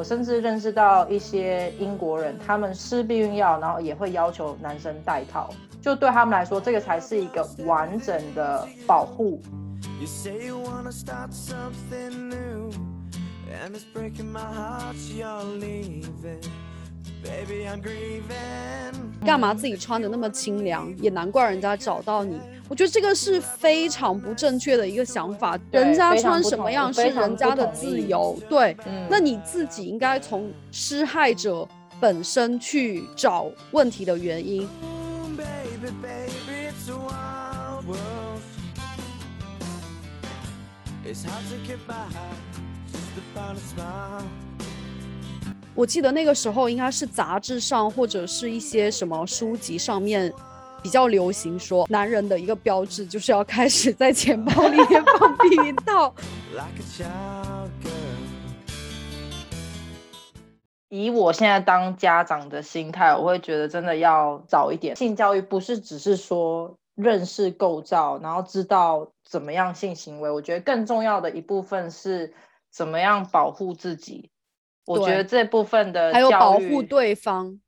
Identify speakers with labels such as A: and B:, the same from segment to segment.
A: 我甚至认识到一些英国人，他们吃避孕药，然后也会要求男生戴套，就对他们来说，这个才是一个完整的保护。You
B: 干嘛自己穿的那么清凉，也难怪人家找到你。我觉得这个是非常不正确的一个想法。人家穿什么样是人家的自由，对，那你自己应该从施害者本身去找问题的原因。It's hard to by just to smile. 我记得那个时候应该是杂志上或者是一些什么书籍上面比较流行说，男人的一个标志就是要开始在钱包里面放避孕套。
A: 以我现在当家长的心态，我会觉得真的要早一点。性教育不是只是说。认识构造，然后知道怎么样性行为。我觉得更重要的一部分是怎么样保护自己。我觉得这部分的
B: 还有保护对方。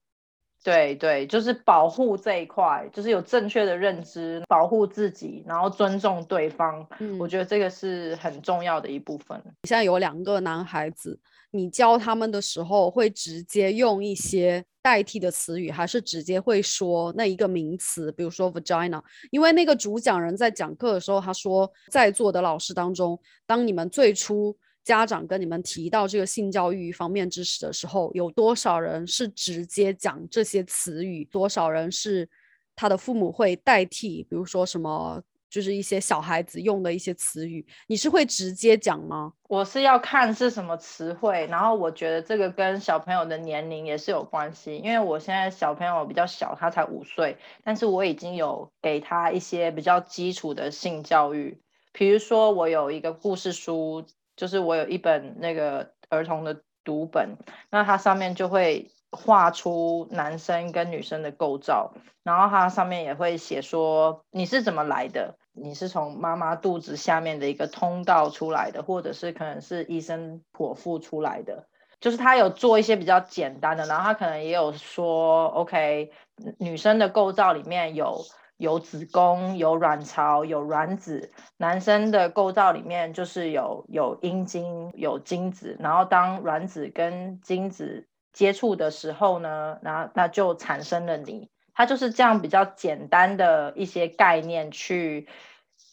A: 对对，就是保护这一块，就是有正确的认知，保护自己，然后尊重对方。嗯，我觉得这个是很重要的一部分。
B: 现在有两个男孩子，你教他们的时候会直接用一些。代替的词语，还是直接会说那一个名词，比如说 vagina。因为那个主讲人在讲课的时候，他说，在座的老师当中，当你们最初家长跟你们提到这个性教育方面知识的时候，有多少人是直接讲这些词语？多少人是他的父母会代替，比如说什么？就是一些小孩子用的一些词语，你是会直接讲吗？
A: 我是要看是什么词汇，然后我觉得这个跟小朋友的年龄也是有关系，因为我现在小朋友比较小，他才五岁，但是我已经有给他一些比较基础的性教育，比如说我有一个故事书，就是我有一本那个儿童的读本，那它上面就会。画出男生跟女生的构造，然后它上面也会写说你是怎么来的，你是从妈妈肚子下面的一个通道出来的，或者是可能是医生剖腹出来的，就是他有做一些比较简单的，然后他可能也有说，OK，女生的构造里面有有子宫、有卵巢、有卵子，男生的构造里面就是有有阴茎、有精子，然后当卵子跟精子。接触的时候呢，那那就产生了你，他就是这样比较简单的一些概念去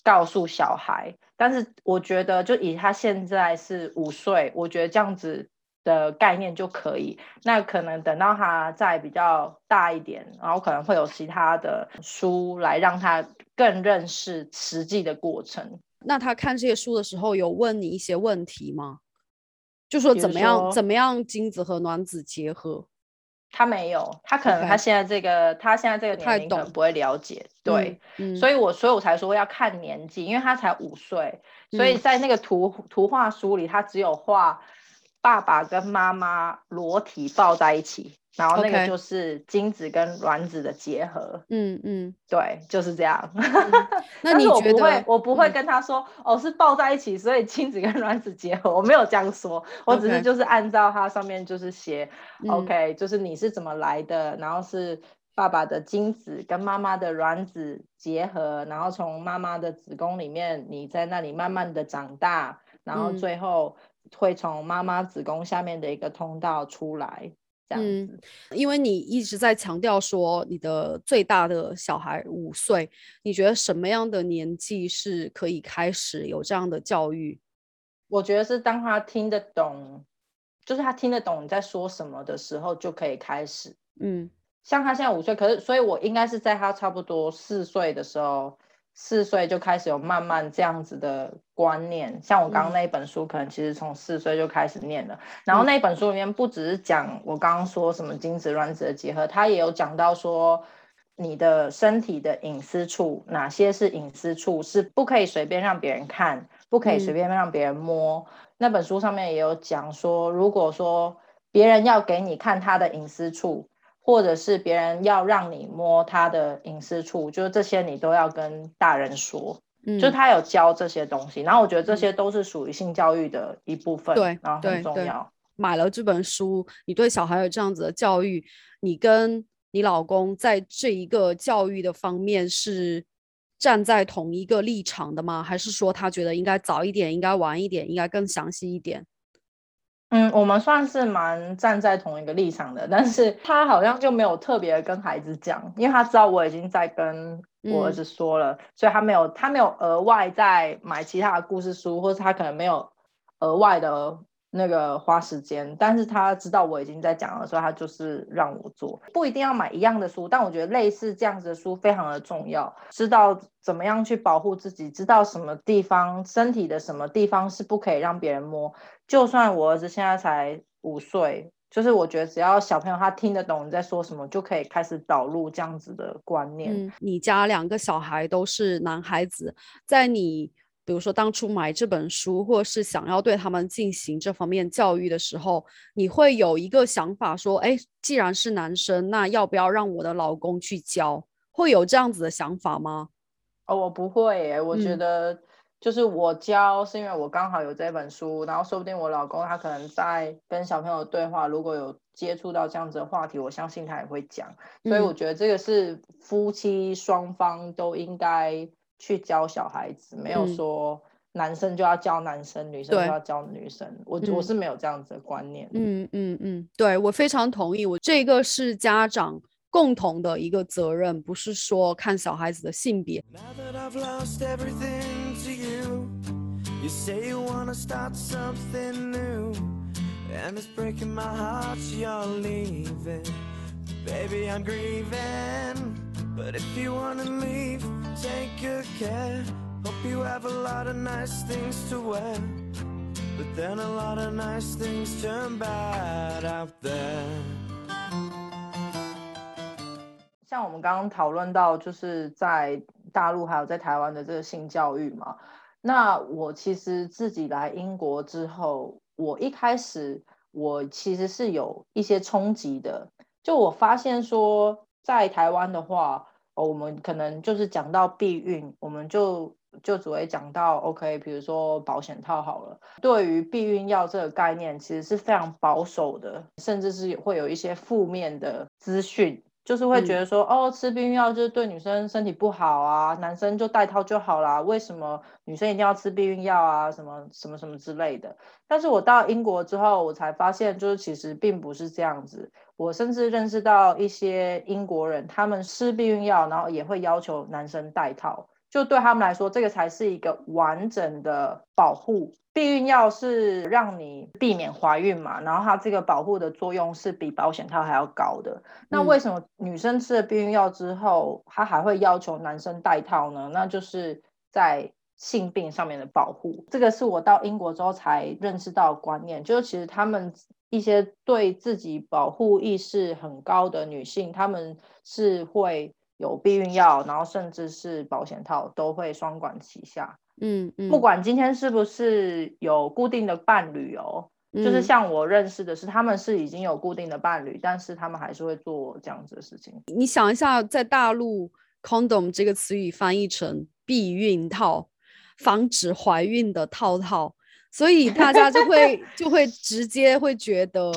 A: 告诉小孩，但是我觉得就以他现在是五岁，我觉得这样子的概念就可以。那可能等到他再比较大一点，然后可能会有其他的书来让他更认识实际的过程。
B: 那他看这些书的时候，有问你一些问题吗？就说怎么样怎么样精子和卵子结合，
A: 他没有，他可能他现在这个他现在这个年龄可能不会了解，对，所以我所以我才说要看年纪，因为他才五岁，所以在那个图图画书里，他只有画爸爸跟妈妈裸体抱在一起。然后那个就是精子跟卵子的结合，嗯嗯，对，就是这样。
B: 那你觉
A: 得？我不会跟他说，哦，是抱在一起，所以精子跟卵子结合，我没有这样说，我只是就是按照它上面就是写，OK，就是你是怎么来的，然后是爸爸的精子跟妈妈的卵子结合，然后从妈妈的子宫里面，你在那里慢慢的长大，然后最后会从妈妈子宫下面的一个通道出来。嗯，
B: 因为你一直在强调说你的最大的小孩五岁，你觉得什么样的年纪是可以开始有这样的教育？
A: 我觉得是当他听得懂，就是他听得懂你在说什么的时候就可以开始。嗯，像他现在五岁，可是所以我应该是在他差不多四岁的时候。四岁就开始有慢慢这样子的观念，像我刚刚那一本书，可能其实从四岁就开始念了。然后那本书里面不只是讲我刚刚说什么精子卵子的结合，它也有讲到说你的身体的隐私处，哪些是隐私处，是不可以随便让别人看，不可以随便让别人摸。那本书上面也有讲说，如果说别人要给你看他的隐私处。或者是别人要让你摸他的隐私处，就是这些你都要跟大人说，嗯，就他有教这些东西，然后我觉得这些都是属于性教育的一部分，
B: 对，
A: 然后很重要。
B: 买了这本书，你对小孩有这样子的教育，你跟你老公在这一个教育的方面是站在同一个立场的吗？还是说他觉得应该早一点，应该晚一点，应该更详细一点？
A: 嗯，我们算是蛮站在同一个立场的，但是 他好像就没有特别跟孩子讲，因为他知道我已经在跟我儿子说了，所以他没有他没有额外再买其他的故事书，或是他可能没有额外的。那个花时间，但是他知道我已经在讲了，所以他就是让我做，不一定要买一样的书，但我觉得类似这样子的书非常的重要，知道怎么样去保护自己，知道什么地方身体的什么地方是不可以让别人摸。就算我儿子现在才五岁，就是我觉得只要小朋友他听得懂你在说什么，就可以开始导入这样子的观念。
B: 你家两个小孩都是男孩子，在你。比如说，当初买这本书，或是想要对他们进行这方面教育的时候，你会有一个想法说：“哎，既然是男生，那要不要让我的老公去教？”会有这样子的想法吗？
A: 哦，我不会耶。我觉得就是我教，是因为我刚好有这本书，然后说不定我老公他可能在跟小朋友对话，如果有接触到这样子的话题，我相信他也会讲。所以我觉得这个是夫妻双方都应该。去教小孩子，没有说男生就要教男生，女生就要教女生。我我是没有这样子的观念。
B: 嗯嗯嗯，对我非常同意。我这个是家长共同的一个责任，不是说看小孩子的性别。Take good care. Hope you have a lot of nice things to wear. But then a lot of nice things turn bad out there.
A: 像我们刚刚讨论到，就是在大陆还有在台湾的这个性教育嘛。那我其实自己来英国之后，我一开始我其实是有一些冲击的。就我发现说，在台湾的话，我们可能就是讲到避孕，我们就就只会讲到 OK，比如说保险套好了。对于避孕药这个概念，其实是非常保守的，甚至是会有一些负面的资讯。就是会觉得说，哦，吃避孕药就是对女生身体不好啊，男生就戴套就好啦，为什么女生一定要吃避孕药啊？什么什么什么之类的。但是我到英国之后，我才发现，就是其实并不是这样子。我甚至认识到一些英国人，他们吃避孕药，然后也会要求男生戴套。就对他们来说，这个才是一个完整的保护。避孕药是让你避免怀孕嘛，然后它这个保护的作用是比保险套还要高的。那为什么女生吃了避孕药之后，她还会要求男生戴套呢？那就是在性病上面的保护。这个是我到英国之后才认识到观念，就是其实他们一些对自己保护意识很高的女性，他们是会。有避孕药，然后甚至是保险套都会双管齐下。
B: 嗯嗯，
A: 不管今天是不是有固定的伴侣哦，就是像我认识的是，他们是已经有固定的伴侣，但是他们还是会做这样子的事情。
B: 你想一下，在大陆，condom 这个词语翻译成避孕套，防止怀孕的套套，所以大家就会就会 直接会觉得，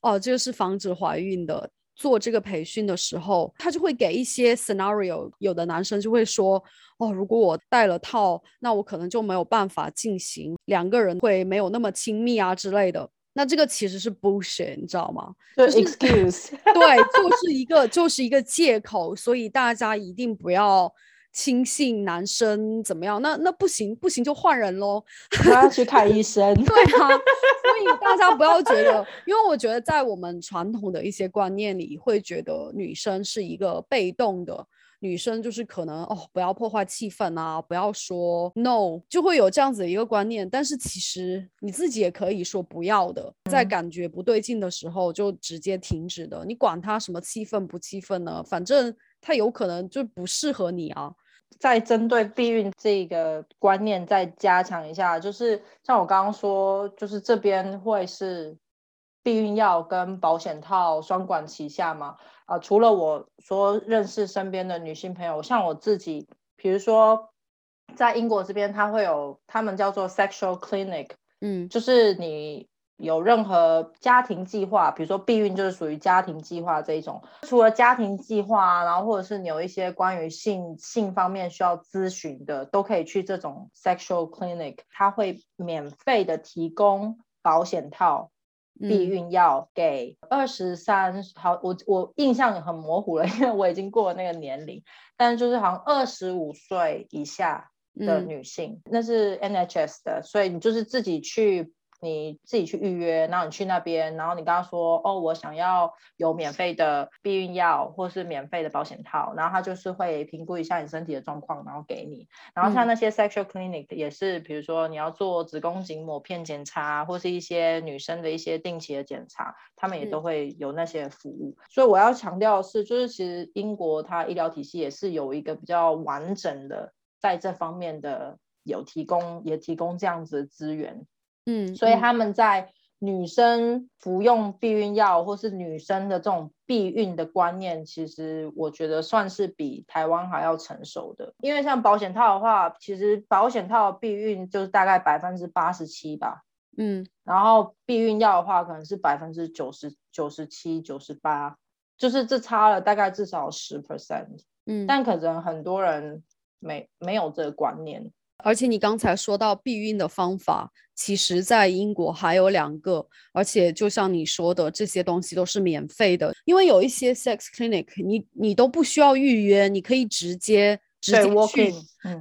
B: 哦，这个是防止怀孕的。做这个培训的时候，他就会给一些 scenario，有的男生就会说，哦，如果我戴了套，那我可能就没有办法进行两个人会没有那么亲密啊之类的。那这个其实是 bullshit，你知道吗？
A: 就是 excuse，
B: 对，就是一个就是一个借口，所以大家一定不要。轻信男生怎么样？那那不行，不行就换人喽。
A: 要去看医生。
B: 对啊，所以大家不要觉得，因为我觉得在我们传统的一些观念里，会觉得女生是一个被动的，女生就是可能哦，不要破坏气氛啊，不要说 no，就会有这样子的一个观念。但是其实你自己也可以说不要的，在感觉不对劲的时候就直接停止的。你管他什么气氛不气氛呢？反正他有可能就不适合你啊。
A: 再针对避孕这个观念再加强一下，就是像我刚刚说，就是这边会是避孕药跟保险套双管齐下嘛？啊，除了我说认识身边的女性朋友，像我自己，比如说在英国这边，它会有他们叫做 sexual clinic，
B: 嗯，
A: 就是你有任何家庭计划，比如说避孕就是属于家庭计划这一种。除了家庭计划，然后或者是你有一些关于性性方面需要咨询的，都可以去这种 sexual clinic，它会免费的提供保险套、避孕药给二十三，好，我我印象很模糊了，因为我已经过了那个年龄，但是就是好像二十五岁以下的女性，那是 NHS 的，所以你就是自己去。你自己去预约，然后你去那边，然后你跟他说，哦，我想要有免费的避孕药或是免费的保险套，然后他就是会评估一下你身体的状况，然后给你。然后像那些 sexual clinic 也是，比如说你要做子宫颈抹片检查，或是一些女生的一些定期的检查，他们也都会有那些服务。所以我要强调的是，就是其实英国它医疗体系也是有一个比较完整的，在这方面的有提供，也提供这样子的资源。
B: 嗯，
A: 所以他们在女生服用避孕药或是女生的这种避孕的观念，其实我觉得算是比台湾还要成熟的。因为像保险套的话，其实保险套避孕就是大概百分之八十七吧，
B: 嗯，
A: 然后避孕药的话可能是百分之九十九十七九十八，就是这差了大概至少十 percent，
B: 嗯，
A: 但可能很多人没没有这个观念。
B: 而且你刚才说到避孕的方法，其实在英国还有两个，而且就像你说的，这些东西都是免费的，因为有一些 sex clinic，你你都不需要预约，你可以直接直接去。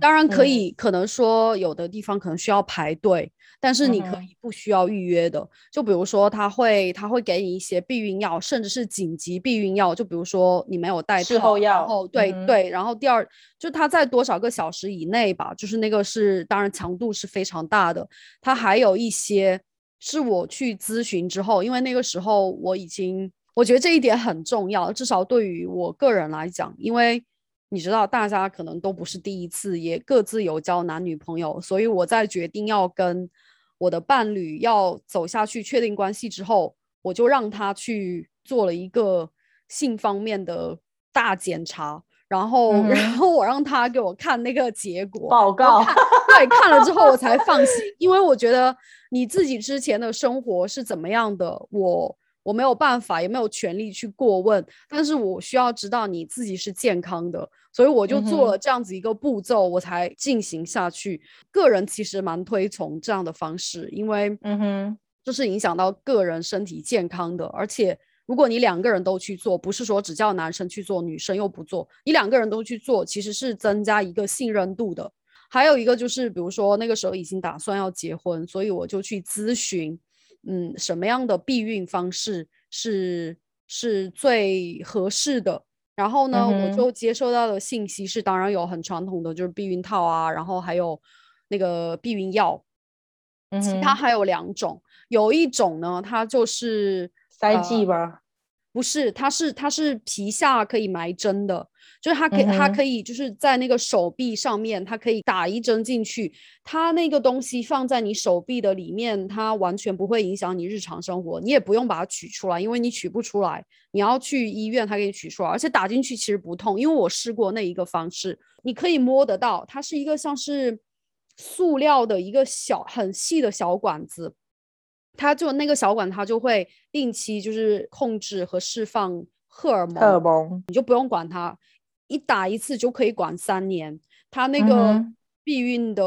B: 当然可以，可能说有的地方可能需要排队。但是你可以不需要预约的，就比如说他会他会给你一些避孕药，甚至是紧急避孕药，就比如说你没有带
A: 套，
B: 然后对对，然后第二就他在多少个小时以内吧，就是那个是当然强度是非常大的。他还有一些是我去咨询之后，因为那个时候我已经我觉得这一点很重要，至少对于我个人来讲，因为你知道大家可能都不是第一次，也各自有交男女朋友，所以我在决定要跟。我的伴侣要走下去确定关系之后，我就让他去做了一个性方面的大检查，然后，然后我让他给我看那个结果
A: 报告，
B: 对，看了之后我才放心，因为我觉得你自己之前的生活是怎么样的，我。我没有办法，也没有权利去过问，但是我需要知道你自己是健康的，所以我就做了这样子一个步骤，我才进行下去。个人其实蛮推崇这样的方式，因为
A: 嗯哼，
B: 这是影响到个人身体健康的。而且如果你两个人都去做，不是说只叫男生去做，女生又不做，你两个人都去做，其实是增加一个信任度的。还有一个就是，比如说那个时候已经打算要结婚，所以我就去咨询。嗯，什么样的避孕方式是是最合适的？然后呢，我就接收到的信息是，当然有很传统的，就是避孕套啊，然后还有那个避孕药。其他还有两种，有一种呢，它就是
A: 塞剂吧？
B: 不是，它是它是皮下可以埋针的。就是它可以，它可以就是在那个手臂上面，它可以打一针进去。它那个东西放在你手臂的里面，它完全不会影响你日常生活。你也不用把它取出来，因为你取不出来，你要去医院它可以取出来。而且打进去其实不痛，因为我试过那一个方式，你可以摸得到，它是一个像是塑料的一个小很细的小管子，它就那个小管他就会定期就是控制和释放荷尔蒙，
A: 荷尔蒙
B: 你就不用管它。一打一次就可以管三年，它那个避孕的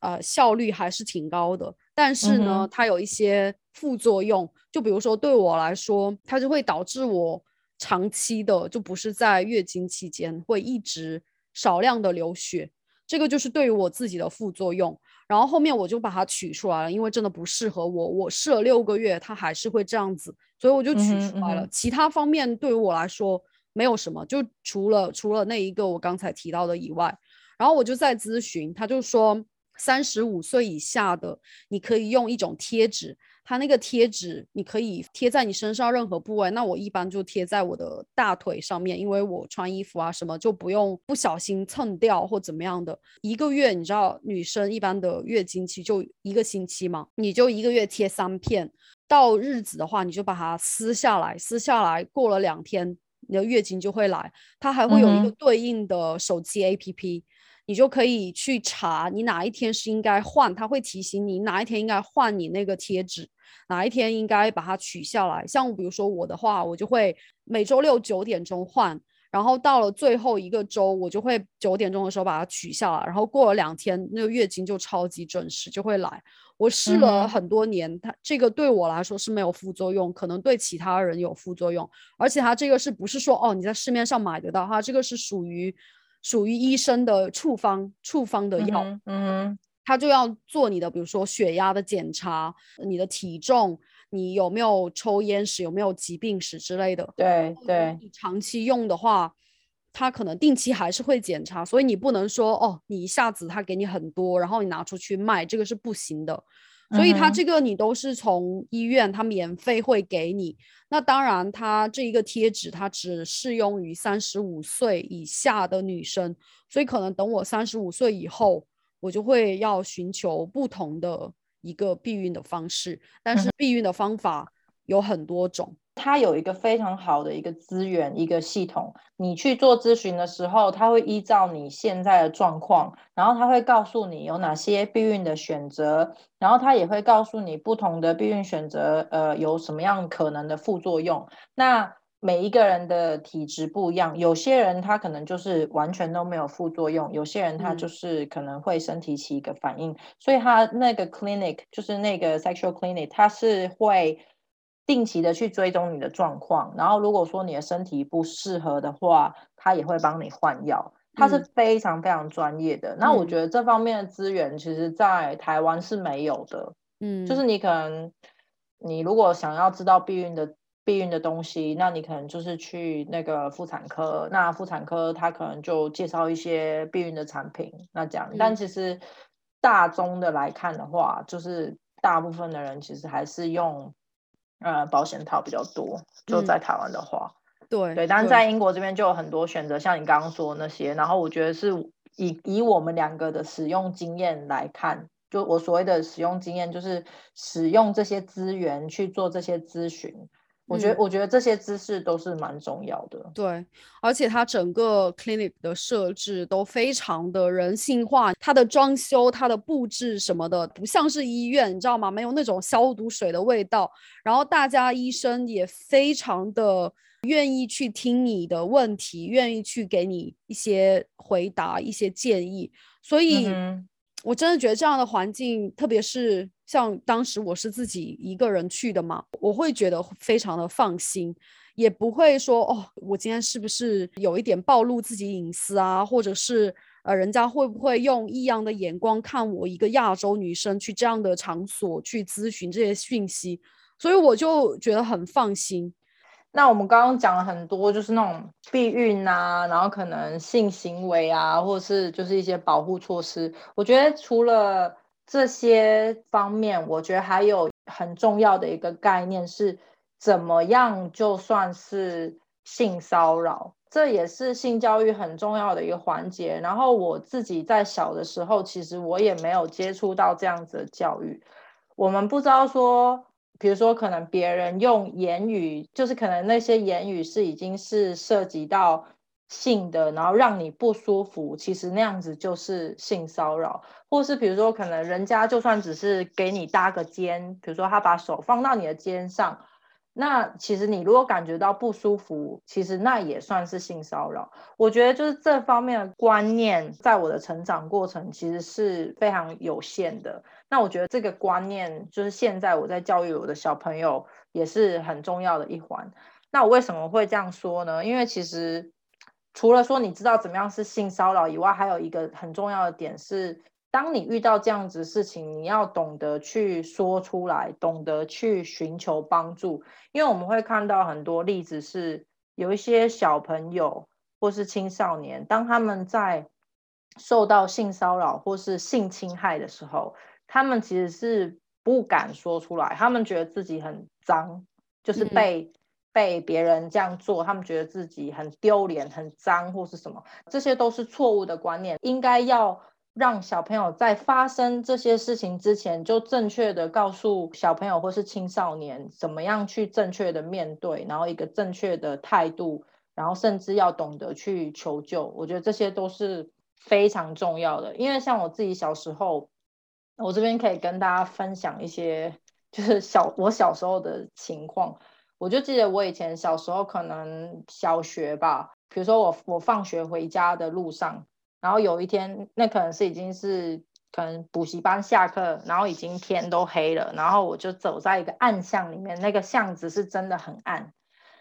B: 呃效率还是挺高的，但是呢，它有一些副作用，就比如说对我来说，它就会导致我长期的就不是在月经期间会一直少量的流血，这个就是对于我自己的副作用。然后后面我就把它取出来了，因为真的不适合我，我试了六个月，它还是会这样子，所以我就取出来了。其他方面对于我来说。没有什么，就除了除了那一个我刚才提到的以外，然后我就在咨询，他就说三十五岁以下的你可以用一种贴纸，它那个贴纸你可以贴在你身上任何部位，那我一般就贴在我的大腿上面，因为我穿衣服啊什么就不用不小心蹭掉或怎么样的。一个月你知道女生一般的月经期就一个星期嘛，你就一个月贴三片，到日子的话你就把它撕下来，撕下来过了两天。你的月经就会来，它还会有一个对应的手机 APP，你就可以去查你哪一天是应该换，它会提醒你哪一天应该换你那个贴纸，哪一天应该把它取下来。像比如说我的话，我就会每周六九点钟换。然后到了最后一个周，我就会九点钟的时候把它取下来。然后过了两天，那个月经就超级准时，就会来。我试了很多年，它这个对我来说是没有副作用，可能对其他人有副作用。而且它这个是不是说哦你在市面上买得到？它这个是属于属于医生的处方处方的药，
A: 嗯，
B: 他就要做你的，比如说血压的检查，你的体重。你有没有抽烟史？有没有疾病史之类的？
A: 对对。
B: 你长期用的话，他可能定期还是会检查，所以你不能说哦，你一下子他给你很多，然后你拿出去卖，这个是不行的。所以它这个你都是从医院，它免费会给你。那当然，它这一个贴纸它只适用于三十五岁以下的女生，所以可能等我三十五岁以后，我就会要寻求不同的。一个避孕的方式，但是避孕的方法有很多种。
A: 它有一个非常好的一个资源，一个系统。你去做咨询的时候，它会依照你现在的状况，然后它会告诉你有哪些避孕的选择，然后它也会告诉你不同的避孕选择，呃，有什么样可能的副作用。那每一个人的体质不一样，有些人他可能就是完全都没有副作用，有些人他就是可能会身体起一个反应，所以他那个 clinic 就是那个 sexual clinic，他是会定期的去追踪你的状况，然后如果说你的身体不适合的话，他也会帮你换药，他是非常非常专业的。那我觉得这方面的资源其实在台湾是没有的，嗯，就是你可能你如果想要知道避孕的。避孕的东西，那你可能就是去那个妇产科，那妇产科他可能就介绍一些避孕的产品，那这样。但其实大宗的来看的话，就是大部分的人其实还是用呃保险套比较多。就在台湾的话，
B: 对
A: 对，但是在英国这边就有很多选择，像你刚刚说那些。然后我觉得是以以我们两个的使用经验来看，就我所谓的使用经验，就是使用这些资源去做这些咨询。我觉得，我觉得这些知识都是蛮重要的。
B: 对，而且它整个 clinic 的设置都非常的人性化，它的装修、它的布置什么的，不像是医院，你知道吗？没有那种消毒水的味道。然后大家医生也非常的愿意去听你的问题，愿意去给你一些回答、一些建议。所以，我真的觉得这样的环境，特别是。像当时我是自己一个人去的嘛，我会觉得非常的放心，也不会说哦，我今天是不是有一点暴露自己隐私啊，或者是呃，人家会不会用异样的眼光看我一个亚洲女生去这样的场所去咨询这些讯息，所以我就觉得很放心。
A: 那我们刚刚讲了很多，就是那种避孕啊，然后可能性行为啊，或者是就是一些保护措施，我觉得除了。这些方面，我觉得还有很重要的一个概念是，怎么样就算是性骚扰，这也是性教育很重要的一个环节。然后我自己在小的时候，其实我也没有接触到这样子的教育，我们不知道说，比如说可能别人用言语，就是可能那些言语是已经是涉及到。性的，然后让你不舒服，其实那样子就是性骚扰，或是比如说，可能人家就算只是给你搭个肩，比如说他把手放到你的肩上，那其实你如果感觉到不舒服，其实那也算是性骚扰。我觉得就是这方面的观念，在我的成长过程其实是非常有限的。那我觉得这个观念，就是现在我在教育我的小朋友也是很重要的一环。那我为什么会这样说呢？因为其实。除了说你知道怎么样是性骚扰以外，还有一个很重要的点是，当你遇到这样子事情，你要懂得去说出来，懂得去寻求帮助。因为我们会看到很多例子是，有一些小朋友或是青少年，当他们在受到性骚扰或是性侵害的时候，他们其实是不敢说出来，他们觉得自己很脏，就是被。被别人这样做，他们觉得自己很丢脸、很脏，或是什么，这些都是错误的观念。应该要让小朋友在发生这些事情之前，就正确的告诉小朋友或是青少年，怎么样去正确的面对，然后一个正确的态度，然后甚至要懂得去求救。我觉得这些都是非常重要的。因为像我自己小时候，我这边可以跟大家分享一些，就是小我小时候的情况。我就记得我以前小时候可能小学吧，比如说我我放学回家的路上，然后有一天那可能是已经是可能补习班下课，然后已经天都黑了，然后我就走在一个暗巷里面，那个巷子是真的很暗，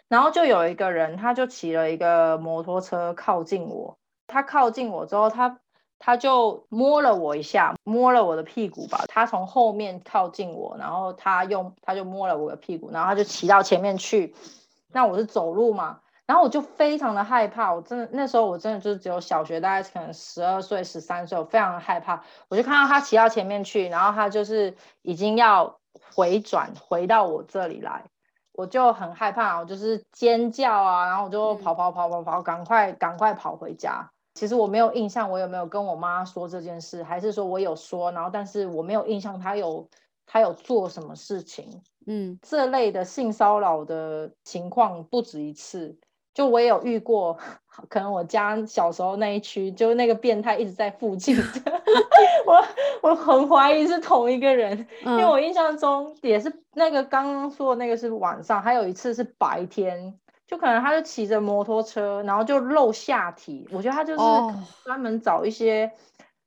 A: 然后就有一个人他就骑了一个摩托车靠近我，他靠近我之后他。他就摸了我一下，摸了我的屁股吧。他从后面靠近我，然后他用他就摸了我的屁股，然后他就骑到前面去。那我是走路嘛，然后我就非常的害怕。我真的那时候我真的就是只有小学，大概可能十二岁、十三岁，我非常的害怕。我就看到他骑到前面去，然后他就是已经要回转回到我这里来，我就很害怕，我就是尖叫啊，然后我就跑跑跑跑跑，赶快赶快跑回家。其实我没有印象，我有没有跟我妈说这件事，还是说我有说，然后但是我没有印象，他有他有做什么事情？嗯，这类的性骚扰的情况不止一次，就我也有遇过，可能我家小时候那一区，就是那个变态一直在附近 我我很怀疑是同一个人，因为我印象中也是那个刚刚说的那个是晚上，还有一次是白天。就可能他就骑着摩托车，然后就露下体。我觉得他就是专门找一些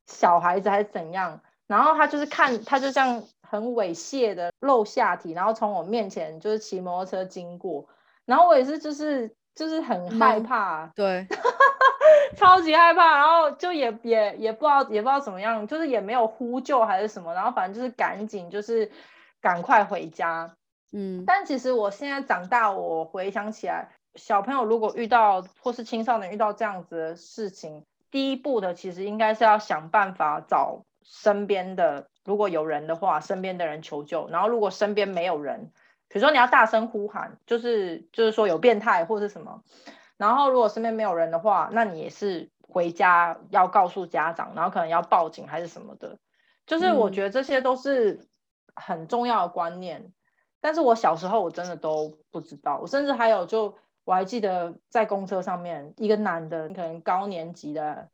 A: 小孩子还是怎样，然后他就是看他就这样很猥亵的露下体，然后从我面前就是骑摩托车经过，然后我也是就是就是很害怕，
B: 对，
A: 超级害怕，然后就也也也不知道也不知道怎么样，就是也没有呼救还是什么，然后反正就是赶紧就是赶快回家。嗯，但其实我现在长大，我回想起来，小朋友如果遇到或是青少年遇到这样子的事情，第一步的其实应该是要想办法找身边的，如果有人的话，身边的人求救。然后如果身边没有人，比如说你要大声呼喊，就是就是说有变态或是什么。然后如果身边没有人的话，那你也是回家要告诉家长，然后可能要报警还是什么的。就是我觉得这些都是很重要的观念。但是我小时候我真的都不知道，我甚至还有就我还记得在公车上面，一个男的可能高年级的，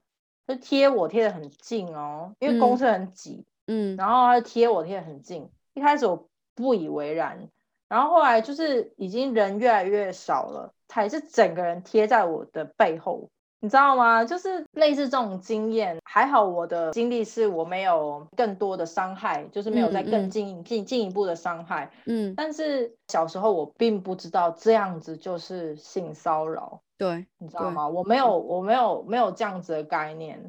A: 就贴我贴的很近哦，因为公车很挤，嗯，然后他贴我贴的很近，一开始我不以为然，然后后来就是已经人越来越少了，他还是整个人贴在我的背后。你知道吗？就是类似这种经验，还好我的经历是我没有更多的伤害，就是没有再更进进进一步的伤害。嗯，但是小时候我并不知道这样子就是性骚扰。
B: 对，
A: 你知道吗？我没有，我没有没有这样子的概念。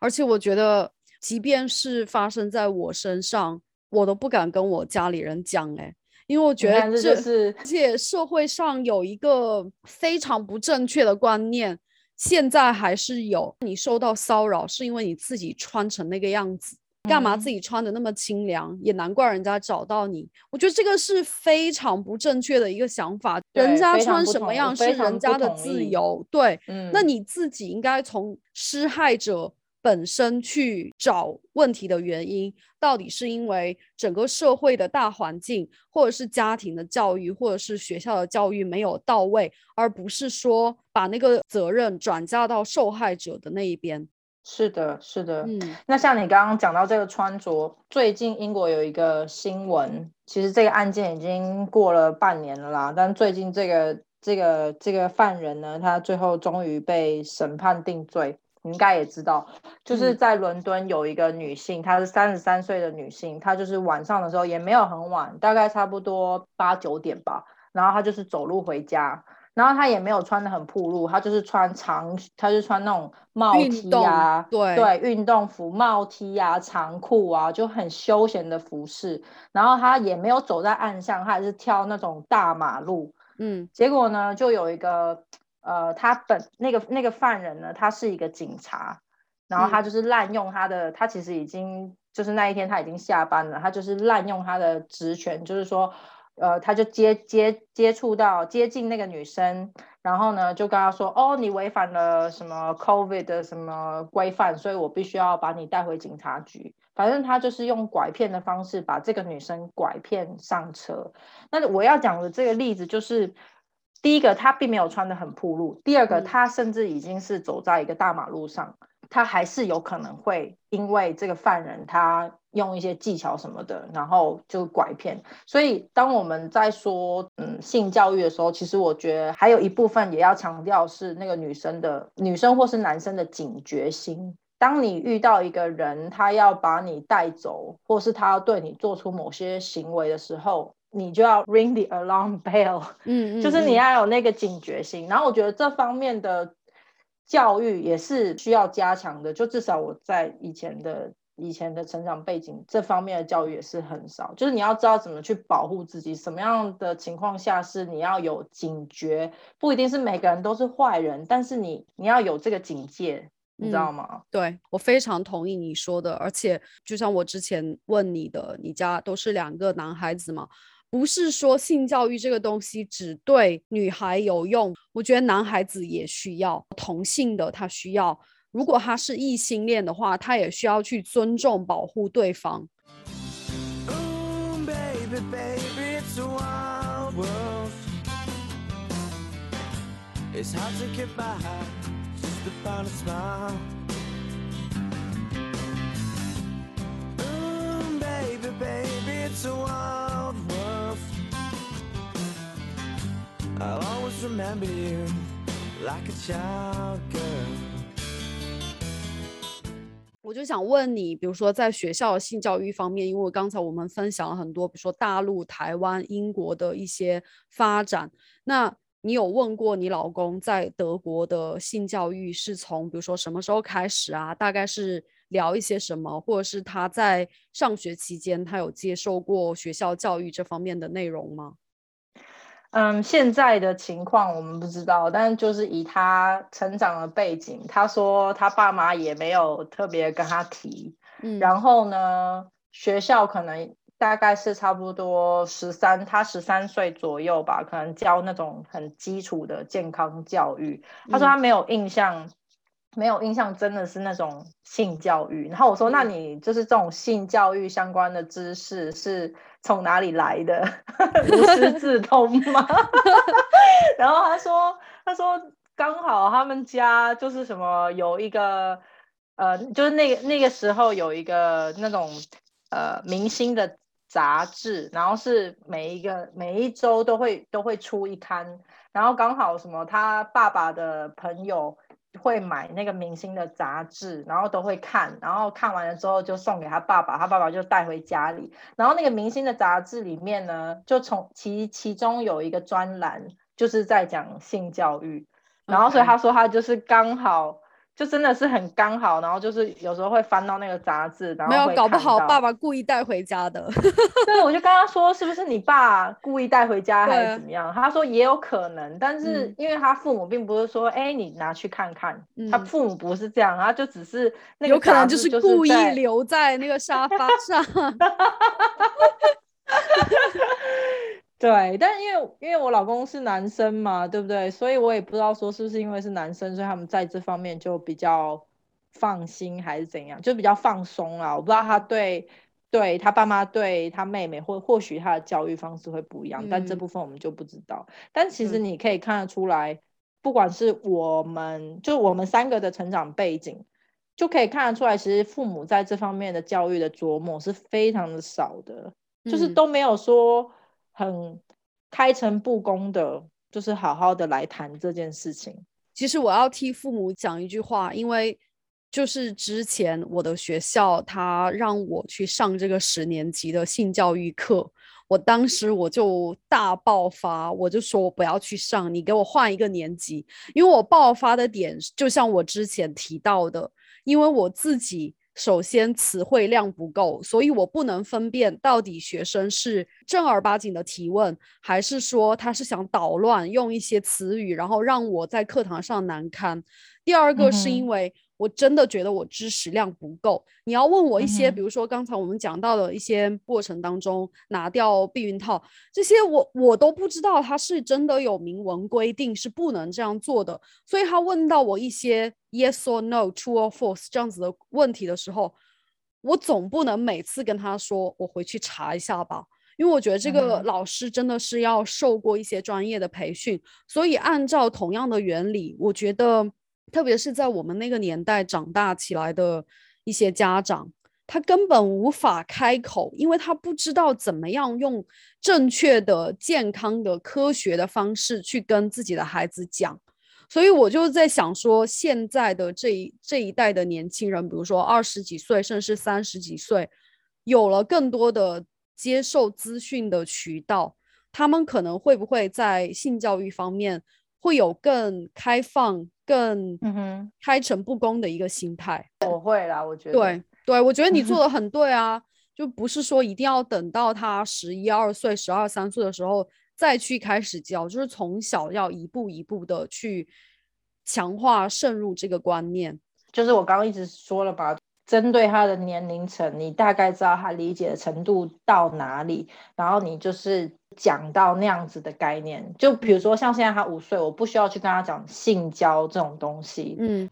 B: 而且我觉得，即便是发生在我身上，我都不敢跟我家里人讲，哎，因为我觉得
A: 这是，
B: 而且社会上有一个非常不正确的观念。现在还是有你受到骚扰，是因为你自己穿成那个样子，干嘛自己穿的那么清凉？也难怪人家找到你。我觉得这个是非常不正确的一个想法。人家穿什么样是人家的自由，对，那你自己应该从施害者。本身去找问题的原因，到底是因为整个社会的大环境，或者是家庭的教育，或者是学校的教育没有到位，而不是说把那个责任转嫁到受害者的那一边。
A: 是的，是的。嗯，那像你刚刚讲到这个穿着，最近英国有一个新闻，其实这个案件已经过了半年了啦，但最近这个这个这个犯人呢，他最后终于被审判定罪。你应该也知道，就是在伦敦有一个女性，她是三十三岁的女性，她就是晚上的时候也没有很晚，大概差不多八九点吧，然后她就是走路回家，然后她也没有穿的很暴露，她就是穿长，她就穿那种帽 T 啊，
B: 对。
A: 对，运动服、帽 T 啊、长裤啊，就很休闲的服饰，然后她也没有走在暗巷，她还是跳那种大马路，嗯，结果呢，就有一个。呃，他本那个那个犯人呢，他是一个警察，然后他就是滥用他的，他其实已经就是那一天他已经下班了，他就是滥用他的职权，就是说，呃，他就接接接触到接近那个女生，然后呢就跟他说，哦，你违反了什么 COVID 的什么规范，所以我必须要把你带回警察局。反正他就是用拐骗的方式把这个女生拐骗上车。那我要讲的这个例子就是。第一个，他并没有穿的很暴露；第二个，他甚至已经是走在一个大马路上，他还是有可能会因为这个犯人他用一些技巧什么的，然后就拐骗。所以当我们在说嗯性教育的时候，其实我觉得还有一部分也要强调是那个女生的女生或是男生的警觉心。当你遇到一个人，他要把你带走，或是他要对你做出某些行为的时候，你就要 ring the alarm bell，
B: 嗯嗯，
A: 就是你要有那个警觉性。然后我觉得这方面的教育也是需要加强的，就至少我在以前的以前的成长背景这方面的教育也是很少。就是你要知道怎么去保护自己，什么样的情况下是你要有警觉，不一定是每个人都是坏人，但是你你要有这个警戒。你知道吗？
B: 对我非常同意你说的，而且就像我之前问你的，你家都是两个男孩子嘛，不是说性教育这个东西只对女孩有用，我觉得男孩子也需要，同性的他需要，如果他是异性恋的话，他也需要去尊重保护对方。to find a smile. Ooh, baby, baby, it's a wild I'll always remember you like a child girl. 我就想问你，比如说在学校性教育方面，因为刚才我们分享了很多，比如说大陆、台湾、英国的一些发展，那你有问过你老公在德国的性教育是从比如说什么时候开始啊？大概是聊一些什么，或者是他在上学期间他有接受过学校教育这方面的内容吗？
A: 嗯，现在的情况我们不知道，但就是以他成长的背景，他说他爸妈也没有特别跟他提。嗯，然后呢，学校可能。大概是差不多十三，他十三岁左右吧，可能教那种很基础的健康教育。他说他没有印象，没有印象，真的是那种性教育。然后我说，那你就是这种性教育相关的知识是从哪里来的？无师自通吗？然后他说，他说刚好他们家就是什么有一个，呃，就是那个那个时候有一个那种呃明星的。杂志，然后是每一个每一周都会都会出一刊，然后刚好什么他爸爸的朋友会买那个明星的杂志，然后都会看，然后看完了之后就送给他爸爸，他爸爸就带回家里，然后那个明星的杂志里面呢，就从其其中有一个专栏就是在讲性教育，然后所以他说他就是刚好。就真的是很刚好，然后就是有时候会翻到那个杂志，然后
B: 没有搞不好爸爸故意带回家的。
A: 对，我就跟他说，是不是你爸故意带回家还是怎么样？他说也有可能，但是因为他父母并不是说，哎，你拿去看看，他父母不是这样，他就只是那个
B: 有可能就
A: 是
B: 故意留在那个沙发上。
A: 对，但因为因为我老公是男生嘛，对不对？所以我也不知道说是不是因为是男生，所以他们在这方面就比较放心还是怎样，就比较放松啦。我不知道他对对他爸妈对他妹妹或或许他的教育方式会不一样，但这部分我们就不知道。但其实你可以看得出来，不管是我们就我们三个的成长背景，就可以看得出来，其实父母在这方面的教育的琢磨是非常的少的，就是都没有说。很开诚布公的，就是好好的来谈这件事情。
B: 其实我要替父母讲一句话，因为就是之前我的学校他让我去上这个十年级的性教育课，我当时我就大爆发，我就说我不要去上，你给我换一个年级。因为我爆发的点就像我之前提到的，因为我自己。首先，词汇量不够，所以我不能分辨到底学生是正儿八经的提问，还是说他是想捣乱，用一些词语，然后让我在课堂上难堪。第二个是因为。我真的觉得我知识量不够。你要问我一些，比如说刚才我们讲到的一些过程当中，拿掉避孕套这些，我我都不知道它是真的有明文规定是不能这样做的。所以他问到我一些 yes or no、true or false 这样子的问题的时候，我总不能每次跟他说我回去查一下吧，因为我觉得这个老师真的是要受过一些专业的培训。所以按照同样的原理，我觉得。特别是在我们那个年代长大起来的一些家长，他根本无法开口，因为他不知道怎么样用正确的、健康的、科学的方式去跟自己的孩子讲。所以我就在想说，现在的这一这一代的年轻人，比如说二十几岁，甚至三十几岁，有了更多的接受资讯的渠道，他们可能会不会在性教育方面会有更开放、更开诚布公的一个心态？
A: 我会啦，我觉
B: 得对对，我觉得你做 的很对啊，就不是说一定要等到他十一二岁、十二三岁的时候。再去开始教，就是从小要一步一步的去强化渗入这个观念。
A: 就是我刚刚一直说了吧，针对他的年龄层，你大概知道他理解的程度到哪里，然后你就是讲到那样子的概念。就比如说像现在他五岁，我不需要去跟他讲性交这种东西。嗯。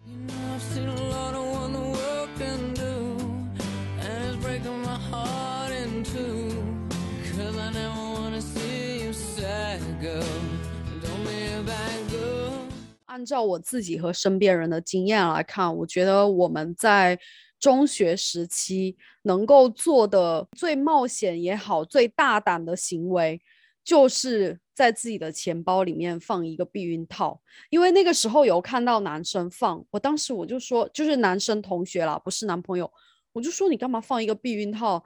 B: 按照我自己和身边人的经验来看，我觉得我们在中学时期能够做的最冒险也好、最大胆的行为，就是在自己的钱包里面放一个避孕套。因为那个时候有看到男生放，我当时我就说，就是男生同学啦，不是男朋友，我就说你干嘛放一个避孕套？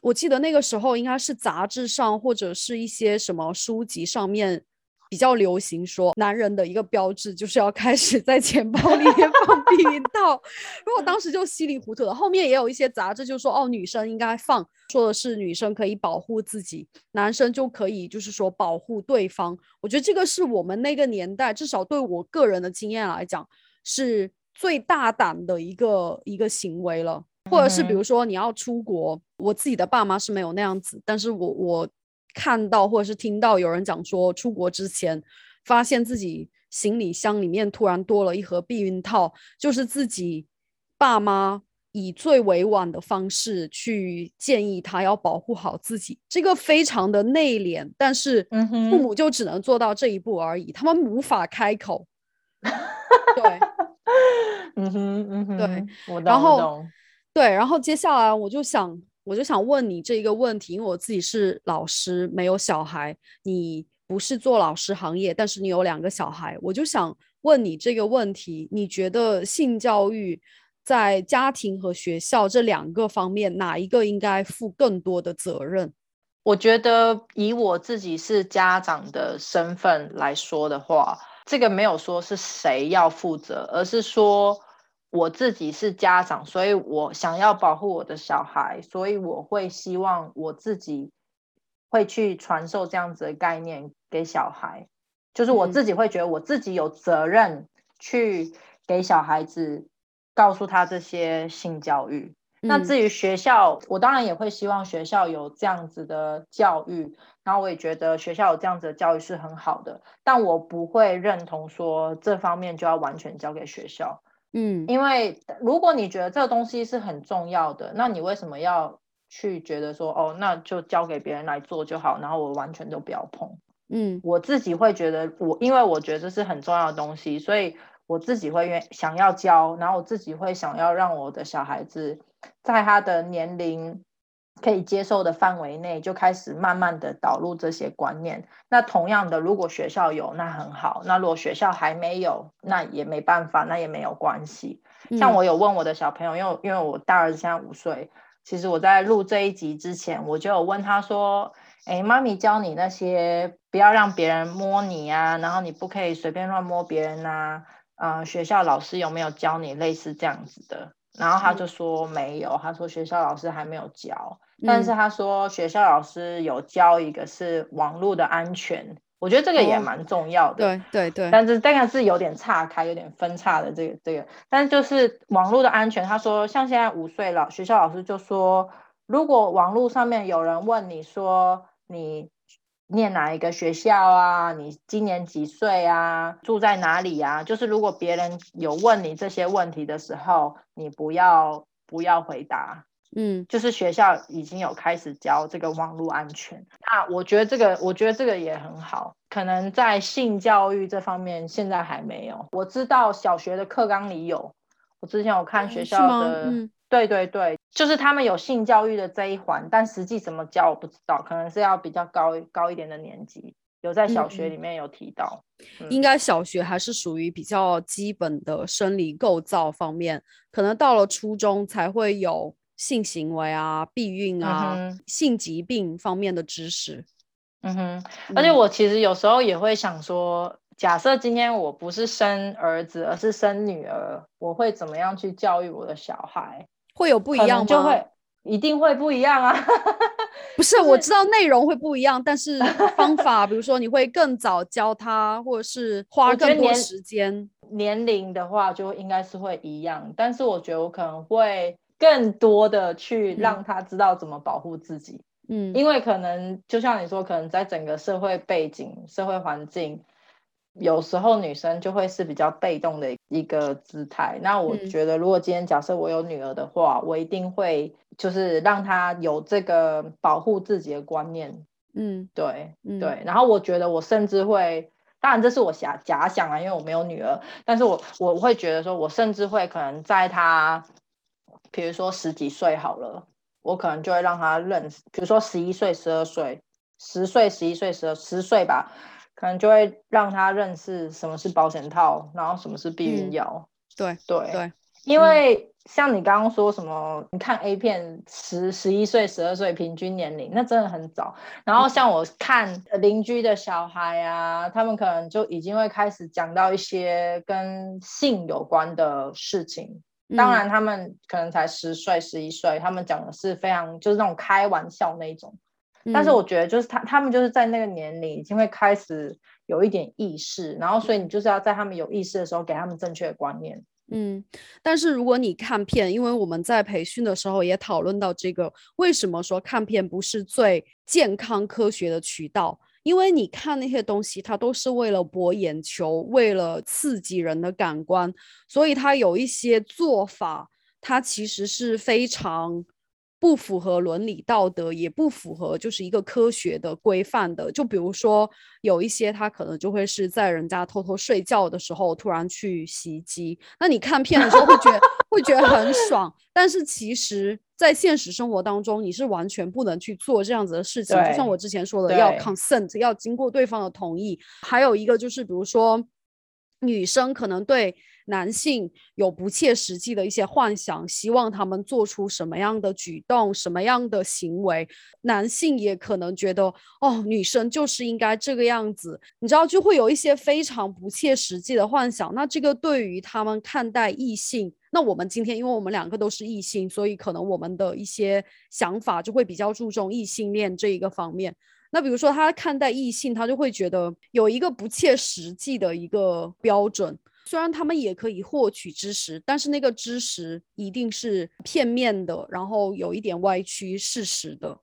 B: 我记得那个时候应该是杂志上或者是一些什么书籍上面。比较流行说，男人的一个标志就是要开始在钱包里面放避孕套。如果当时就稀里糊涂的，后面也有一些杂志就说，哦，女生应该放，说的是女生可以保护自己，男生就可以就是说保护对方。我觉得这个是我们那个年代，至少对我个人的经验来讲，是最大胆的一个一个行为了。或者是比如说你要出国，我自己的爸妈是没有那样子，但是我我。看到或者是听到有人讲说，出国之前发现自己行李箱里面突然多了一盒避孕套，就是自己爸妈以最委婉的方式去建议他要保护好自己，这个非常的内敛，但是父母就只能做到这一步而已，他们无法开口。对，
A: 嗯哼，嗯哼，
B: 对，然后对，然后接下来我就想。我就想问你这一个问题，因为我自己是老师，没有小孩。你不是做老师行业，但是你有两个小孩。我就想问你这个问题：你觉得性教育在家庭和学校这两个方面，哪一个应该负更多的责任？
A: 我觉得以我自己是家长的身份来说的话，这个没有说是谁要负责，而是说。我自己是家长，所以我想要保护我的小孩，所以我会希望我自己会去传授这样子的概念给小孩，就是我自己会觉得我自己有责任去给小孩子告诉他这些性教育。那至于学校，我当然也会希望学校有这样子的教育，然后我也觉得学校有这样子的教育是很好的，但我不会认同说这方面就要完全交给学校。嗯，因为如果你觉得这个东西是很重要的，那你为什么要去觉得说哦，那就交给别人来做就好，然后我完全都不要碰？嗯，我自己会觉得我，因为我觉得这是很重要的东西，所以我自己会愿想要教，然后我自己会想要让我的小孩子在他的年龄。可以接受的范围内，就开始慢慢的导入这些观念。那同样的，如果学校有，那很好；那如果学校还没有，那也没办法，那也没有关系。像我有问我的小朋友，因为因为我大儿子现在五岁，其实我在录这一集之前，我就有问他说：“哎，妈咪教你那些，不要让别人摸你啊，然后你不可以随便乱摸别人呐。啊，学校老师有没有教你类似这样子的？”然后他就说没有，他说学校老师还没有教。但是他说学校老师有教一个是网络的安全，我觉得这个也蛮重要的。
B: 对对对。
A: 但是大概是有点岔开，有点分叉的这个这个。但是就是网络的安全，他说像现在五岁了，学校老师就说，如果网络上面有人问你说你念哪一个学校啊，你今年几岁啊，住在哪里啊？就是如果别人有问你这些问题的时候，你不要不要回答。
B: 嗯
A: 就是学校已经有开始教这个网络安全。那我觉得这个，我觉得这个也很好。可能在性教育这方面现在还没有。我知道小学的课纲里有，我之前有看学校的，
B: 嗯
A: 对对对，就是他们有性教育的这一环，但实际怎么教我不知道，可能是要比较高高一点的年级。有在小学里面有提到，
B: 应该小学还是属于比较基本的生理构造方面，可能到了初中才会有性行为啊、避孕啊、性疾病方面的知识。
A: 嗯哼，而且我其实有时候也会想说，假设今天我不是生儿子，而是生女儿，我会怎么样去教育我的小孩？
B: 会有不一样吗？
A: 就会一定会不一样啊。
B: 不是，我知道内容会不一样，但是方法，比如说你会更早教他，或者是 花更多时间。
A: 年龄的话，就应该是会一样，但是我觉得我可能会更多的去让他知道怎么保护自己。
B: 嗯，
A: 因为可能就像你说，可能在整个社会背景、社会环境，有时候女生就会是比较被动的一个姿态。那我觉得，如果今天假设我有女儿的话，我一定会。就是让她有这个保护自己的观念，
B: 嗯，
A: 对，对。然后我觉得我甚至会，当然这是我假假想啊，因为我没有女儿，但是我我会觉得说，我甚至会可能在他，比如说十几岁好了，我可能就会让他认识，比如说十一岁、十二岁、十岁、十一岁、十二十岁吧，可能就会让他认识什么是保险套，然后什么是避孕药，
B: 对
A: 对
B: 对。
A: 因为像你刚刚说什么，你看 A 片十十一岁、十二岁平均年龄，那真的很早。然后像我看邻居的小孩啊，他们可能就已经会开始讲到一些跟性有关的事情。当然，他们可能才十岁、十一岁，他们讲的是非常就是那种开玩笑那一种。但是我觉得，就是他他们就是在那个年龄已经会开始有一点意识，然后所以你就是要在他们有意识的时候给他们正确的观念。
B: 嗯，但是如果你看片，因为我们在培训的时候也讨论到这个，为什么说看片不是最健康科学的渠道？因为你看那些东西，它都是为了博眼球，为了刺激人的感官，所以它有一些做法，它其实是非常。不符合伦理道德，也不符合就是一个科学的规范的。就比如说，有一些他可能就会是在人家偷偷睡觉的时候突然去袭击。那你看片的时候会觉得会觉得很爽，但是其实，在现实生活当中，你是完全不能去做这样子的事情。就像我之前说的，要 consent，要经过对方的同意。还有一个就是，比如说，女生可能对。男性有不切实际的一些幻想，希望他们做出什么样的举动、什么样的行为。男性也可能觉得，哦，女生就是应该这个样子，你知道，就会有一些非常不切实际的幻想。那这个对于他们看待异性，那我们今天，因为我们两个都是异性，所以可能我们的一些想法就会比较注重异性恋这一个方面。那比如说，他看待异性，他就会觉得有一个不切实际的一个标准。虽然他们也可以获取知识，但是那个知识一定是片面的，然后有一点歪曲事实的。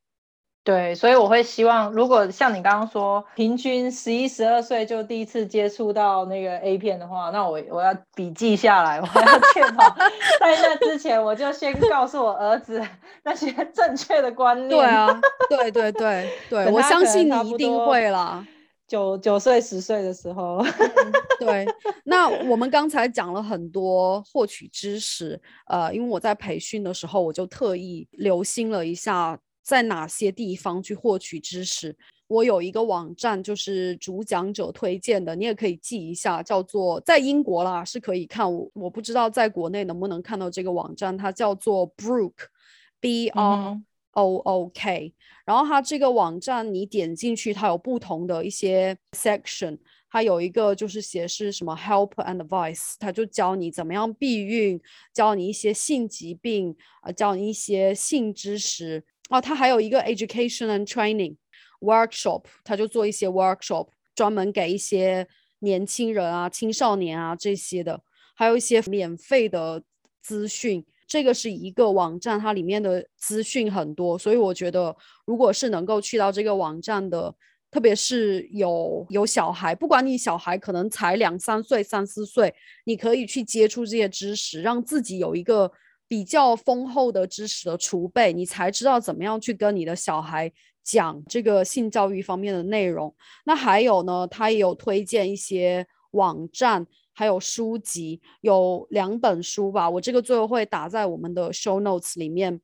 A: 对，所以我会希望，如果像你刚刚说，平均十一、十二岁就第一次接触到那个 A 片的话，那我我要笔记下来，我要确保 在那之前，我就先告诉我儿子那些正确的观念。
B: 对啊，对对对对，我相信你一定会啦。
A: 九九岁十岁的时候，
B: 对，那我们刚才讲了很多获取知识，呃，因为我在培训的时候，我就特意留心了一下，在哪些地方去获取知识。我有一个网站，就是主讲者推荐的，你也可以记一下，叫做在英国啦是可以看，我我不知道在国内能不能看到这个网站，它叫做 Brook，B R O O K。然后它这个网站，你点进去，它有不同的一些 section，它有一个就是写是什么 help and advice，它就教你怎么样避孕，教你一些性疾病，啊，教你一些性知识。哦，它还有一个 education and training workshop，它就做一些 workshop，专门给一些年轻人啊、青少年啊这些的，还有一些免费的资讯。这个是一个网站，它里面的资讯很多，所以我觉得，如果是能够去到这个网站的，特别是有有小孩，不管你小孩可能才两三岁、三四岁，你可以去接触这些知识，让自己有一个比较丰厚的知识的储备，你才知道怎么样去跟你的小孩讲这个性教育方面的内容。那还有呢，他也有推荐一些网站，还有书籍，有两本书吧，我这个最后会打在我们的 show notes 里面。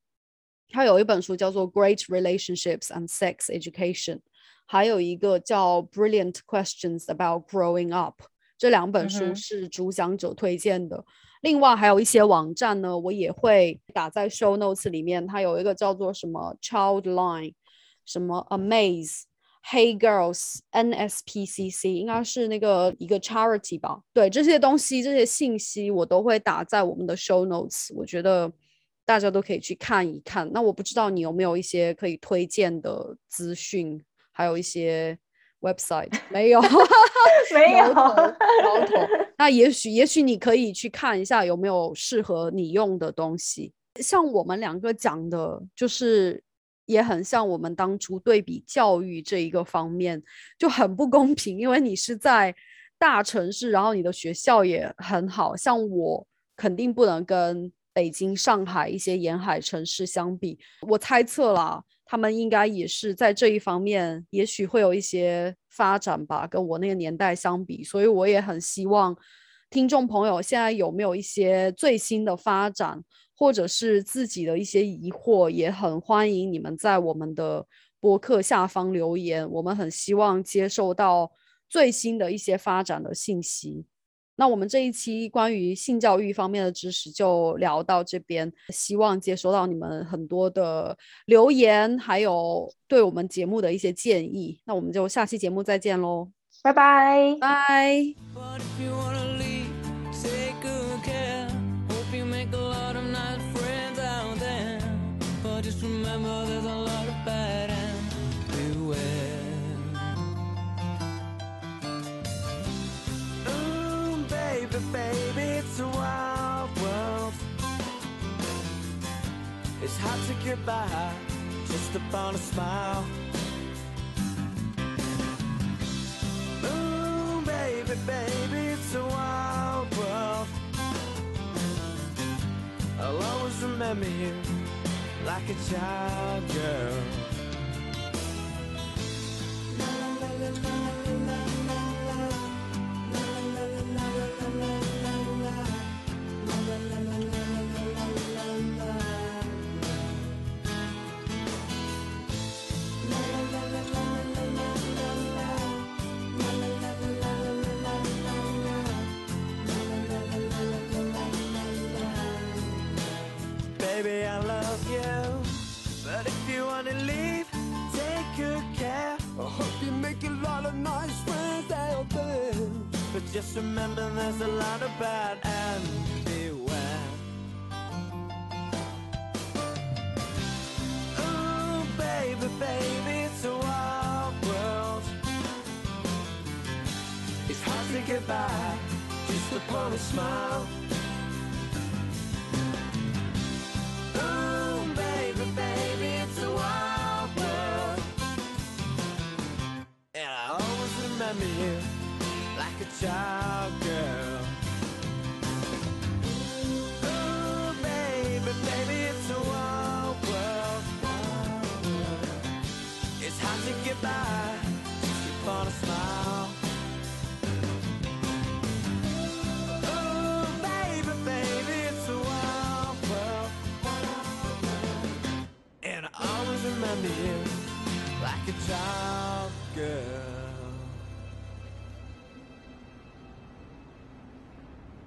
B: 他有一本书叫做《Great Relationships and Sex Education》，还有一个叫《Brilliant Questions About Growing Up》。这两本书是主讲者推荐的。另外还有一些网站呢，我也会打在 show notes 里面。它有一个叫做什么 Childline，什么 Amaze、Hey Girls、NSPCC，应该是那个一个 charity 吧。对这些东西、这些信息，我都会打在我们的 show notes。我觉得大家都可以去看一看。那我不知道你有没有一些可以推荐的资讯，还有一些。Website 没有，
A: 没有，
B: 摇头。那也许，也许你可以去看一下有没有适合你用的东西。像我们两个讲的，就是也很像我们当初对比教育这一个方面就很不公平，因为你是在大城市，然后你的学校也很好，像我肯定不能跟北京、上海一些沿海城市相比。我猜测啦。他们应该也是在这一方面，也许会有一些发展吧，跟我那个年代相比。所以我也很希望听众朋友现在有没有一些最新的发展，或者是自己的一些疑惑，也很欢迎你们在我们的播客下方留言。我们很希望接受到最新的一些发展的信息。那我们这一期关于性教育方面的知识就聊到这边，希望接收到你们很多的留言，还有对我们节目的一些建议。那我们就下期节目再见喽，
A: 拜拜
B: 拜。Baby, it's a wild world. It's hard to get by just upon a smile. Ooh, baby, baby, it's a wild world. I'll always remember you like a child girl.
C: gonna leave, take good care. I hope you make a lot of nice friends out there. But
B: just remember there's a lot of bad and beware. Ooh, baby, baby, it's a wild world. It's hard to get by just upon a smile.